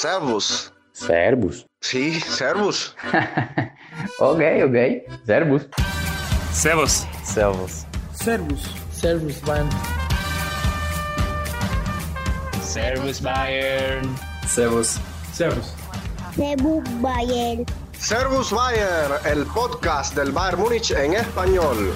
Servus. Servus. Sí, servus. ok, ok. Servus. Servus. Servus. Servus. Servus, Bayern. Servus Bayern. Servus. Servus. Servus Bayern. Servus Bayern, el podcast del Bayern Múnich en español.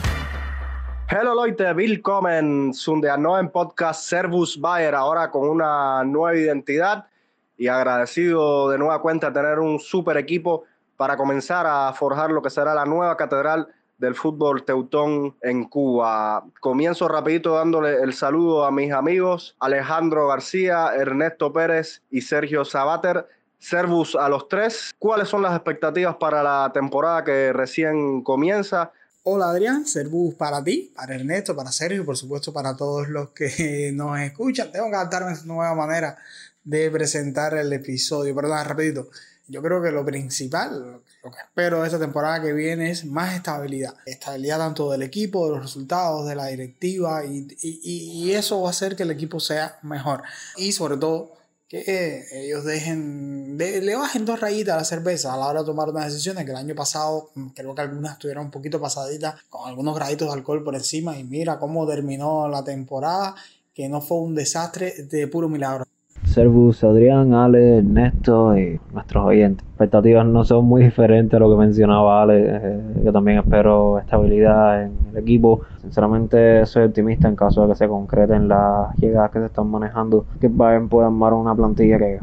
Hello Leute, willkommen zum der neuen Podcast Servus Bayern, ahora con una nueva identidad y agradecido de nueva cuenta tener un super equipo para comenzar a forjar lo que será la nueva catedral del fútbol teutón en Cuba. Comienzo rapidito dándole el saludo a mis amigos Alejandro García, Ernesto Pérez y Sergio Sabater. Servus a los tres. ¿Cuáles son las expectativas para la temporada que recién comienza? Hola Adrián, Servus para ti, para Ernesto, para Sergio y por supuesto para todos los que nos escuchan. Tengo que adaptarme a esta nueva manera de presentar el episodio. Perdón, rapidito. Yo creo que lo principal, lo que espero de esta temporada que viene es más estabilidad. Estabilidad tanto del equipo, de los resultados, de la directiva y, y, y eso va a hacer que el equipo sea mejor. Y sobre todo que ellos dejen, de, le bajen dos rayitas a la cerveza a la hora de tomar unas decisiones que el año pasado creo que algunas estuvieron un poquito pasaditas con algunos graditos de alcohol por encima y mira cómo terminó la temporada que no fue un desastre de puro milagro. Servus, Adrián, Ale, Ernesto y nuestros oyentes. Expectativas no son muy diferentes a lo que mencionaba Ale. Eh, yo también espero estabilidad en el equipo. Sinceramente soy optimista en caso de que se concreten las llegadas que se están manejando. Que Bayern pueda armar una plantilla que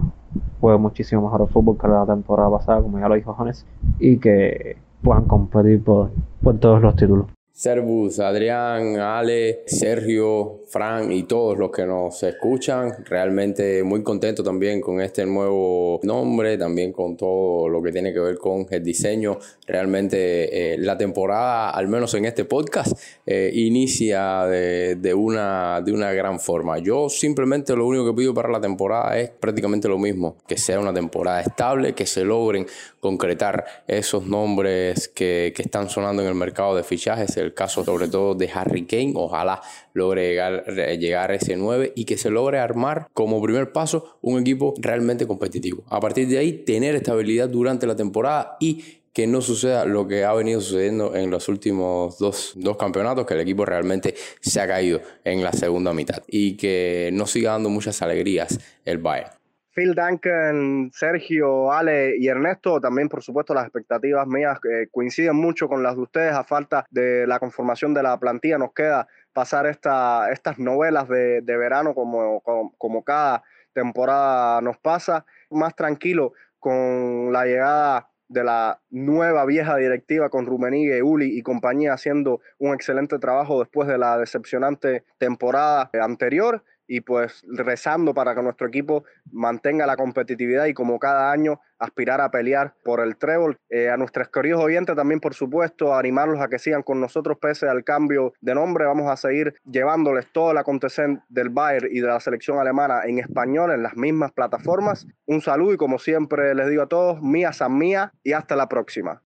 juegue muchísimo mejor el fútbol que la temporada pasada, como ya lo dijo Jones, y que puedan competir por, por todos los títulos. Servus, Adrián, Ale, Sergio, Fran y todos los que nos escuchan. Realmente muy contento también con este nuevo nombre, también con todo lo que tiene que ver con el diseño. Realmente eh, la temporada, al menos en este podcast, eh, inicia de, de, una, de una gran forma. Yo simplemente lo único que pido para la temporada es prácticamente lo mismo, que sea una temporada estable, que se logren concretar esos nombres que, que están sonando en el mercado de fichajes. El caso sobre todo de Harry Kane, ojalá logre llegar, a ese 9 y que se logre armar como primer paso un equipo realmente competitivo. A partir de ahí, tener estabilidad durante la temporada y que no suceda lo que ha venido sucediendo en los últimos dos, dos, campeonatos, que el equipo realmente se ha caído en la segunda mitad y que no siga dando muchas alegrías el Bayern. Phil Duncan, Sergio, Ale y Ernesto, también por supuesto las expectativas mías eh, coinciden mucho con las de ustedes a falta de la conformación de la plantilla. Nos queda pasar esta, estas novelas de, de verano como, como, como cada temporada nos pasa, más tranquilo con la llegada de la nueva vieja directiva con Rumenigue, Uli y compañía haciendo un excelente trabajo después de la decepcionante temporada anterior y pues rezando para que nuestro equipo mantenga la competitividad y como cada año aspirar a pelear por el trébol. Eh, a nuestros queridos oyentes también, por supuesto, animarlos a que sigan con nosotros pese al cambio de nombre. Vamos a seguir llevándoles todo el acontecer del Bayern y de la selección alemana en español en las mismas plataformas. Un saludo y como siempre les digo a todos, mía san mía y hasta la próxima.